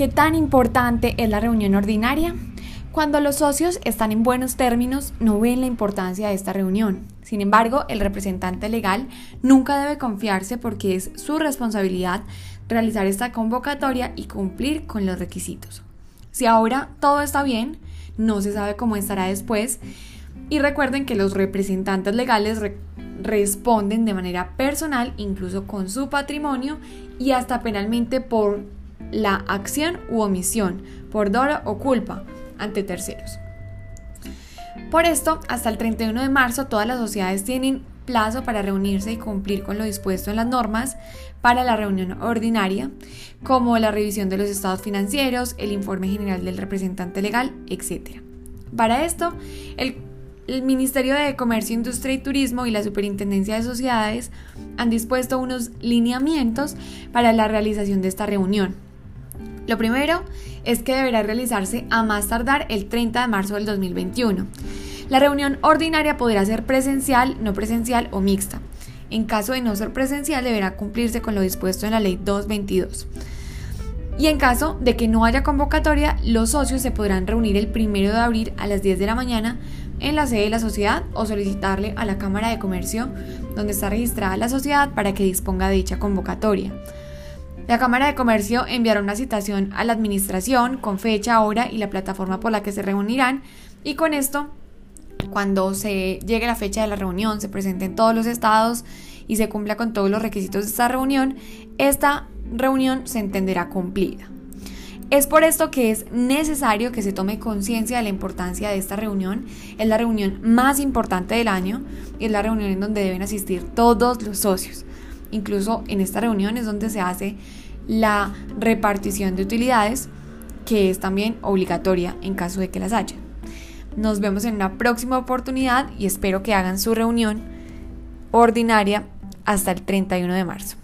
¿Qué tan importante es la reunión ordinaria? Cuando los socios están en buenos términos, no ven la importancia de esta reunión. Sin embargo, el representante legal nunca debe confiarse porque es su responsabilidad realizar esta convocatoria y cumplir con los requisitos. Si ahora todo está bien, no se sabe cómo estará después. Y recuerden que los representantes legales responden de manera personal, incluso con su patrimonio y hasta penalmente por la acción u omisión, por dolo o culpa ante terceros. Por esto, hasta el 31 de marzo todas las sociedades tienen plazo para reunirse y cumplir con lo dispuesto en las normas para la reunión ordinaria, como la revisión de los estados financieros, el informe general del representante legal, etc. Para esto, el, el Ministerio de Comercio, Industria y Turismo y la Superintendencia de Sociedades han dispuesto unos lineamientos para la realización de esta reunión lo primero es que deberá realizarse a más tardar el 30 de marzo del 2021. La reunión ordinaria podrá ser presencial, no presencial o mixta. En caso de no ser presencial, deberá cumplirse con lo dispuesto en la Ley 222. Y en caso de que no haya convocatoria, los socios se podrán reunir el 1 de abril a las 10 de la mañana en la sede de la sociedad o solicitarle a la Cámara de Comercio donde está registrada la sociedad para que disponga de dicha convocatoria. La Cámara de Comercio enviará una citación a la Administración con fecha, hora y la plataforma por la que se reunirán y con esto, cuando se llegue la fecha de la reunión, se presenten todos los estados y se cumpla con todos los requisitos de esta reunión, esta reunión se entenderá cumplida. Es por esto que es necesario que se tome conciencia de la importancia de esta reunión. Es la reunión más importante del año y es la reunión en donde deben asistir todos los socios. Incluso en esta reunión es donde se hace la repartición de utilidades, que es también obligatoria en caso de que las haya. Nos vemos en una próxima oportunidad y espero que hagan su reunión ordinaria hasta el 31 de marzo.